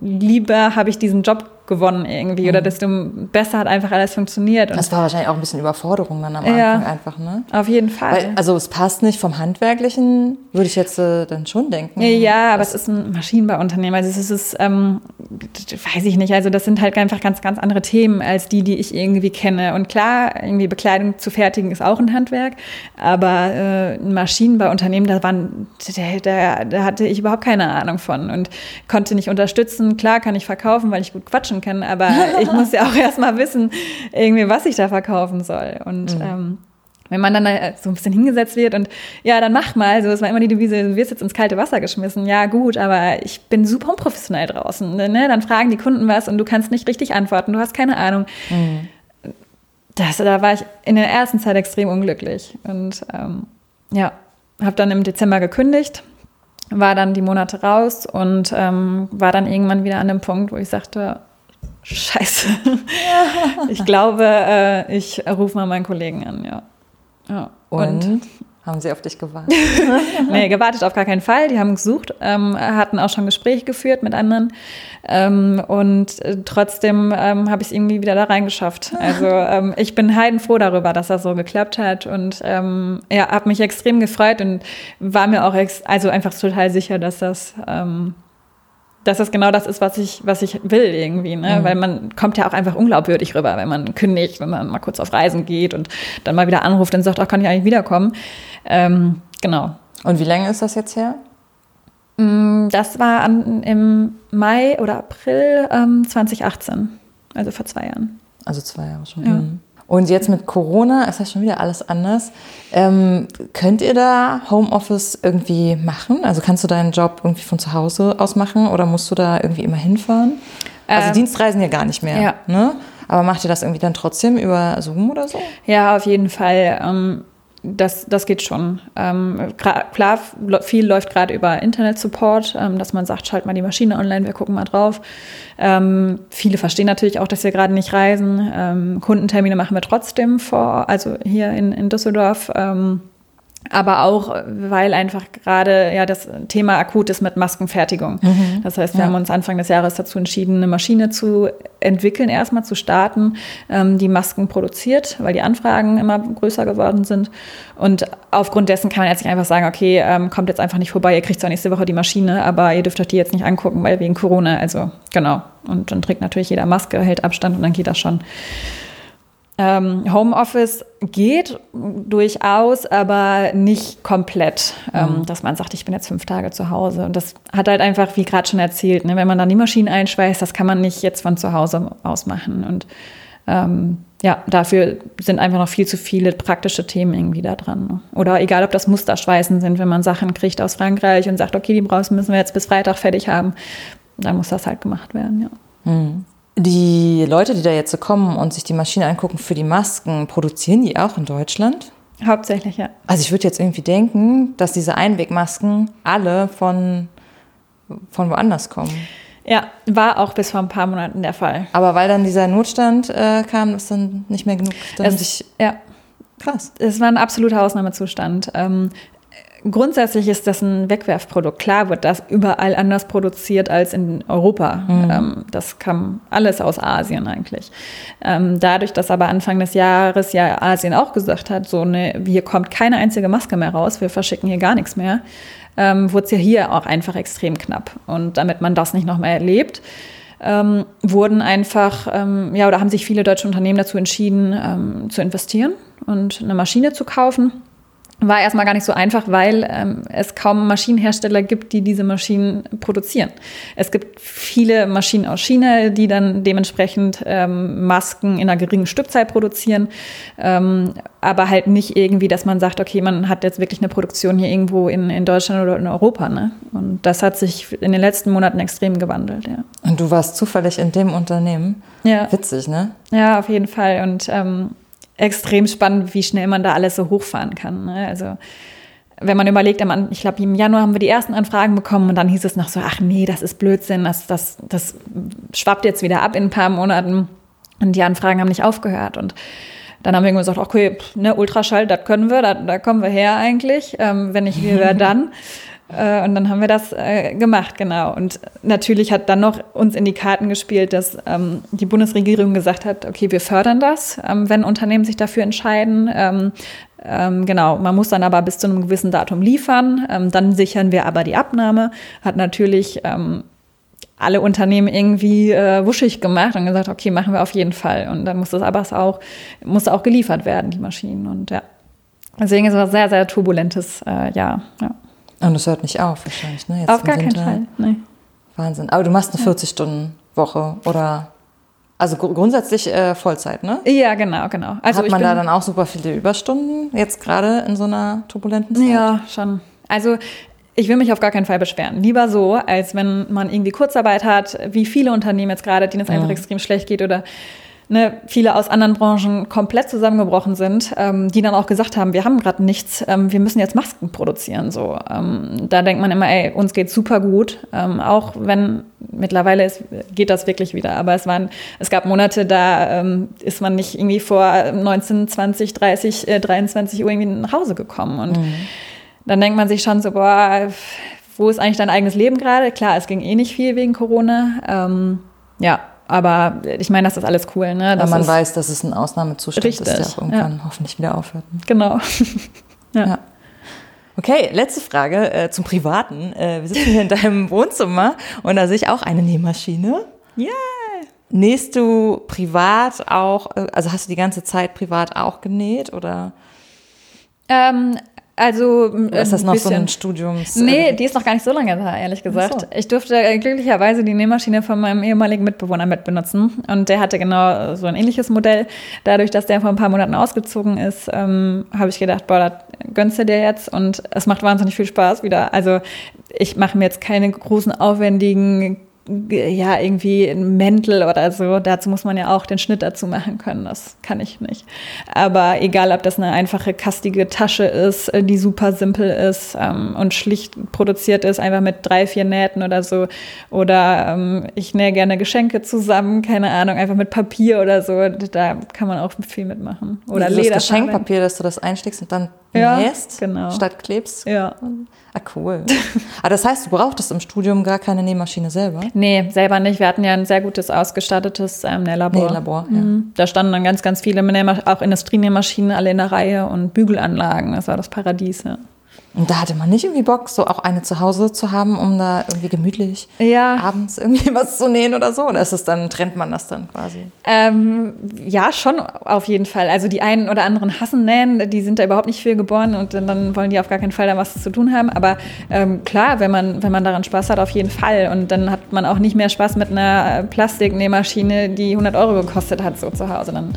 S2: lieber habe ich diesen Job gewonnen irgendwie oder desto besser hat einfach alles funktioniert.
S1: Das war wahrscheinlich auch ein bisschen Überforderung dann am
S2: Ja.
S1: Anfang einfach, ne?
S2: auf jeden Fall.
S1: Weil, also es passt nicht vom Handwerklichen, würde ich jetzt äh, dann schon denken.
S2: ja, aber es ist ein Maschinenbauunternehmen. Also es ist, ähm, weiß ich nicht, also das sind halt einfach ganz, ganz andere Themen als die, die ich irgendwie kenne. Und klar, irgendwie Bekleidung zu fertigen ist auch ein Handwerk, aber äh, Maschinenbauunternehmen, da waren, da, da, da hatte ich überhaupt keine Ahnung von und konnte nicht unterstützen. Klar kann ich verkaufen, weil ich gut quatschen kann, aber ich muss ja auch erstmal wissen, irgendwie, was ich da verkaufen soll. Und mhm. ähm, wenn man dann so ein bisschen hingesetzt wird und ja, dann mach mal, so, es war immer die Devise, du wirst jetzt ins kalte Wasser geschmissen. Ja, gut, aber ich bin super unprofessionell draußen. Ne? Dann fragen die Kunden was und du kannst nicht richtig antworten, du hast keine Ahnung. Mhm. Das, da war ich in der ersten Zeit extrem unglücklich. Und ähm, ja, habe dann im Dezember gekündigt, war dann die Monate raus und ähm, war dann irgendwann wieder an dem Punkt, wo ich sagte, Scheiße. Ich glaube, äh, ich rufe mal meinen Kollegen an, ja.
S1: Ja. Und, und haben sie auf dich gewartet?
S2: nee, gewartet auf gar keinen Fall. Die haben gesucht, ähm, hatten auch schon Gespräche geführt mit anderen. Ähm, und äh, trotzdem ähm, habe ich es irgendwie wieder da reingeschafft. Also ähm, ich bin heidenfroh darüber, dass das so geklappt hat. Und ähm, ja, habe mich extrem gefreut und war mir auch also einfach total sicher, dass das ähm, dass das genau das ist, was ich, was ich will irgendwie, ne? Mhm. Weil man kommt ja auch einfach unglaubwürdig rüber, wenn man kündigt, wenn man mal kurz auf Reisen geht und dann mal wieder anruft und sagt, ach, kann ich eigentlich wiederkommen? Ähm, genau.
S1: Und wie lange ist das jetzt her?
S2: Mm, das war an, im Mai oder April ähm, 2018, also vor zwei Jahren.
S1: Also zwei Jahre schon. Ja. Mhm. Und jetzt mit Corona ist das schon wieder alles anders. Ähm, könnt ihr da Homeoffice irgendwie machen? Also kannst du deinen Job irgendwie von zu Hause aus machen oder musst du da irgendwie immer hinfahren? Also ähm, Dienstreisen ja gar nicht mehr. Ja. Ne? Aber macht ihr das irgendwie dann trotzdem über Zoom oder so?
S2: Ja, auf jeden Fall. Ähm, das, das geht schon. Ähm, klar, viel läuft gerade über Internet-Support, ähm, dass man sagt, schalt mal die Maschine online, wir gucken mal drauf. Ähm, viele verstehen natürlich auch, dass wir gerade nicht reisen. Ähm, Kundentermine machen wir trotzdem vor, also hier in, in Düsseldorf. Ähm, aber auch, weil einfach gerade ja das Thema akut ist mit Maskenfertigung. Mhm. Das heißt, wir ja. haben uns Anfang des Jahres dazu entschieden, eine Maschine zu entwickeln, erstmal zu starten, ähm, die Masken produziert, weil die Anfragen immer größer geworden sind. Und aufgrund dessen kann man jetzt nicht einfach sagen, okay, ähm, kommt jetzt einfach nicht vorbei, ihr kriegt zwar nächste Woche die Maschine, aber ihr dürft euch die jetzt nicht angucken, weil wegen Corona, also genau. Und dann trägt natürlich jeder Maske, hält Abstand und dann geht das schon. Ähm, Homeoffice geht durchaus, aber nicht komplett, ähm, mhm. dass man sagt, ich bin jetzt fünf Tage zu Hause. Und das hat halt einfach, wie gerade schon erzählt, ne, wenn man dann die Maschinen einschweißt, das kann man nicht jetzt von zu Hause aus machen. Und ähm, ja, dafür sind einfach noch viel zu viele praktische Themen irgendwie da dran. Ne? Oder egal, ob das Musterschweißen sind, wenn man Sachen kriegt aus Frankreich und sagt, okay, die Brausen müssen wir jetzt bis Freitag fertig haben, dann muss das halt gemacht werden, ja.
S1: Mhm. Die Leute, die da jetzt so kommen und sich die Maschine angucken für die Masken, produzieren die auch in Deutschland?
S2: Hauptsächlich, ja.
S1: Also ich würde jetzt irgendwie denken, dass diese Einwegmasken alle von, von woanders kommen.
S2: Ja, war auch bis vor ein paar Monaten der Fall.
S1: Aber weil dann dieser Notstand äh, kam, ist dann nicht mehr genug. Dann
S2: es, sich, ja. Krass. Es war ein absoluter Ausnahmezustand. Ähm, Grundsätzlich ist das ein Wegwerfprodukt. Klar wird das überall anders produziert als in Europa. Mhm. Ähm, das kam alles aus Asien eigentlich. Ähm, dadurch, dass aber Anfang des Jahres ja Asien auch gesagt hat, so eine, hier kommt keine einzige Maske mehr raus, wir verschicken hier gar nichts mehr, ähm, wurde es ja hier auch einfach extrem knapp. Und damit man das nicht noch mehr erlebt, ähm, wurden einfach, ähm, ja, oder haben sich viele deutsche Unternehmen dazu entschieden, ähm, zu investieren und eine Maschine zu kaufen war erstmal gar nicht so einfach, weil ähm, es kaum Maschinenhersteller gibt, die diese Maschinen produzieren. Es gibt viele Maschinen aus China, die dann dementsprechend ähm, Masken in einer geringen Stückzahl produzieren, ähm, aber halt nicht irgendwie, dass man sagt, okay, man hat jetzt wirklich eine Produktion hier irgendwo in, in Deutschland oder in Europa. Ne? Und das hat sich in den letzten Monaten extrem gewandelt, ja.
S1: Und du warst zufällig in dem Unternehmen?
S2: Ja.
S1: Witzig, ne?
S2: Ja, auf jeden Fall. Und ähm, extrem spannend, wie schnell man da alles so hochfahren kann. Ne? Also wenn man überlegt, ich glaube, im Januar haben wir die ersten Anfragen bekommen und dann hieß es noch so, ach nee, das ist Blödsinn, das, das, das schwappt jetzt wieder ab in ein paar Monaten. Und die Anfragen haben nicht aufgehört. Und dann haben wir gesagt, okay, ne, Ultraschall, das können wir, da, da kommen wir her eigentlich. Ähm, wenn nicht wir, wer dann? Äh, und dann haben wir das äh, gemacht, genau. Und natürlich hat dann noch uns in die Karten gespielt, dass ähm, die Bundesregierung gesagt hat, okay, wir fördern das, ähm, wenn Unternehmen sich dafür entscheiden. Ähm, ähm genau, man muss dann aber bis zu einem gewissen Datum liefern. Ähm, dann sichern wir aber die Abnahme. Hat natürlich ähm, alle Unternehmen irgendwie äh, wuschig gemacht und gesagt, okay, machen wir auf jeden Fall. Und dann muss das aber auch, muss auch geliefert werden, die Maschinen. Und ja, deswegen ist es ein sehr, sehr turbulentes äh, Jahr. Ja.
S1: Und es hört nicht auf wahrscheinlich, ne?
S2: Jetzt auf gar keinen Fall, nee.
S1: Wahnsinn. Aber du machst eine 40-Stunden-Woche oder also gr grundsätzlich äh, Vollzeit, ne?
S2: Ja, genau, genau.
S1: Also Hat man da dann auch super viele Überstunden, jetzt gerade in so einer turbulenten Zeit?
S2: Ja, schon. Also ich will mich auf gar keinen Fall beschweren. Lieber so, als wenn man irgendwie Kurzarbeit hat, wie viele Unternehmen jetzt gerade, denen es einfach mhm. extrem schlecht geht oder ne, viele aus anderen Branchen komplett zusammengebrochen sind, ähm, die dann auch gesagt haben, wir haben gerade nichts, ähm, wir müssen jetzt Masken produzieren. So, ähm, da denkt man immer, ey, uns geht super gut, ähm, auch wenn mittlerweile ist, geht das wirklich wieder. Aber es waren, es gab Monate, da ähm, ist man nicht irgendwie vor 19, 20, 30, äh, 23 Uhr irgendwie nach Hause gekommen und mhm dann denkt man sich schon so, boah, wo ist eigentlich dein eigenes Leben gerade? Klar, es ging eh nicht viel wegen Corona. Ähm, ja, aber ich meine, das ist alles cool. Ne?
S1: Weil man weiß, dass es ein Ausnahmezustand richtig, ist, der auch irgendwann ja. hoffentlich wieder aufhört.
S2: Genau.
S1: ja. ja. Okay, letzte Frage äh, zum Privaten. Äh, wir sitzen hier in deinem Wohnzimmer und da sehe ich auch eine Nähmaschine.
S2: Ja. Yeah.
S1: Nähst du privat auch, äh, also hast du die ganze Zeit privat auch genäht oder?
S2: Ähm, also
S1: ist das noch bisschen. so ein Studiums?
S2: Nee, die ist noch gar nicht so lange da, ehrlich gesagt. So. Ich durfte glücklicherweise die Nähmaschine von meinem ehemaligen Mitbewohner mitbenutzen und der hatte genau so ein ähnliches Modell. Dadurch, dass der vor ein paar Monaten ausgezogen ist, ähm, habe ich gedacht, boah, das gönnst du dir jetzt und es macht wahnsinnig viel Spaß wieder. Also ich mache mir jetzt keine großen aufwendigen ja, irgendwie ein Mäntel oder so. Dazu muss man ja auch den Schnitt dazu machen können. Das kann ich nicht. Aber egal, ob das eine einfache, kastige Tasche ist, äh, die super simpel ist ähm, und schlicht produziert ist, einfach mit drei, vier Nähten oder so. Oder ähm, ich nähe gerne Geschenke zusammen, keine Ahnung, einfach mit Papier oder so. Da kann man auch viel mitmachen. Oder
S1: Leder. Das Geschenkpapier, dass du das einsteckst und dann
S2: ja, nähst genau.
S1: statt klebst.
S2: Ja.
S1: Ah, cool. ah, das heißt, du brauchtest im Studium gar keine Nähmaschine selber?
S2: Nee, selber nicht. Wir hatten ja ein sehr gutes ausgestattetes ähm, Nählabor.
S1: Nählabor, ja. Mhm.
S2: Da standen dann ganz, ganz viele, auch Industrienähmaschinen alle in der Reihe und Bügelanlagen. Das war das Paradies, ja.
S1: Und da hatte man nicht irgendwie Bock, so auch eine zu Hause zu haben, um da irgendwie gemütlich
S2: ja.
S1: abends irgendwie was zu nähen oder so? Oder ist es dann, trennt man das dann quasi?
S2: Ähm, ja, schon auf jeden Fall. Also die einen oder anderen hassen Nähen, die sind da überhaupt nicht für geboren und dann wollen die auf gar keinen Fall da was zu tun haben. Aber ähm, klar, wenn man, wenn man daran Spaß hat, auf jeden Fall. Und dann hat man auch nicht mehr Spaß mit einer Plastiknähmaschine, die 100 Euro gekostet hat, so zu Hause. Dann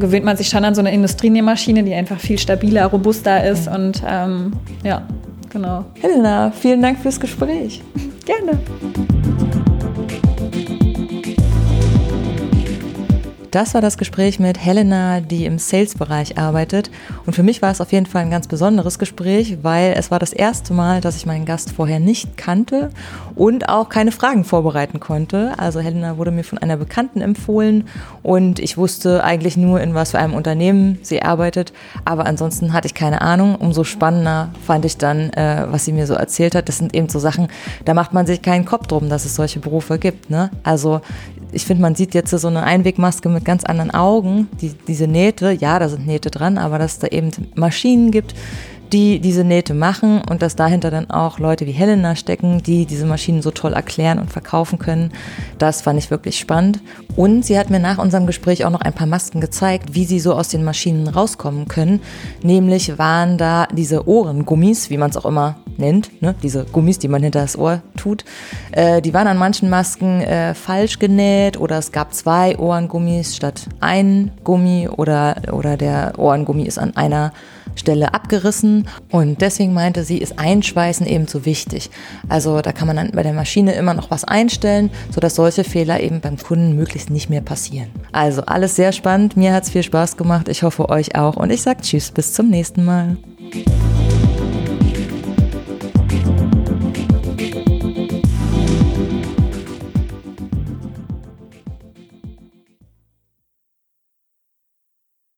S2: gewöhnt man sich schon an so eine Industrienähmaschine, die einfach viel stabiler, robuster ist mhm. und ähm, ja, genau.
S1: Helena, vielen Dank fürs Gespräch.
S2: Gerne.
S1: Das war das Gespräch mit Helena, die im Sales-Bereich arbeitet. Und für mich war es auf jeden Fall ein ganz besonderes Gespräch, weil es war das erste Mal, dass ich meinen Gast vorher nicht kannte und auch keine Fragen vorbereiten konnte. Also Helena wurde mir von einer Bekannten empfohlen und ich wusste eigentlich nur, in was für einem Unternehmen sie arbeitet. Aber ansonsten hatte ich keine Ahnung. Umso spannender fand ich dann, äh, was sie mir so erzählt hat. Das sind eben so Sachen, da macht man sich keinen Kopf drum, dass es solche Berufe gibt. Ne? Also ich finde, man sieht jetzt so eine Einwegmaske mit ganz anderen Augen. Die, diese Nähte, ja, da sind Nähte dran, aber dass es da eben Maschinen gibt, die diese Nähte machen und dass dahinter dann auch Leute wie Helena stecken, die diese Maschinen so toll erklären und verkaufen können. Das fand ich wirklich spannend. Und sie hat mir nach unserem Gespräch auch noch ein paar Masken gezeigt, wie sie so aus den Maschinen rauskommen können. Nämlich waren da diese Ohrengummis, wie man es auch immer nennt, ne? diese Gummis, die man hinter das Ohr tut. Äh, die waren an manchen Masken äh, falsch genäht oder es gab zwei Ohrengummis statt ein Gummi oder, oder der Ohrengummi ist an einer Stelle abgerissen und deswegen meinte sie, ist Einschweißen eben so wichtig. Also da kann man dann bei der Maschine immer noch was einstellen, sodass solche Fehler eben beim Kunden möglichst nicht mehr passieren. Also alles sehr spannend, mir hat es viel Spaß gemacht, ich hoffe euch auch und ich sage Tschüss, bis zum nächsten Mal.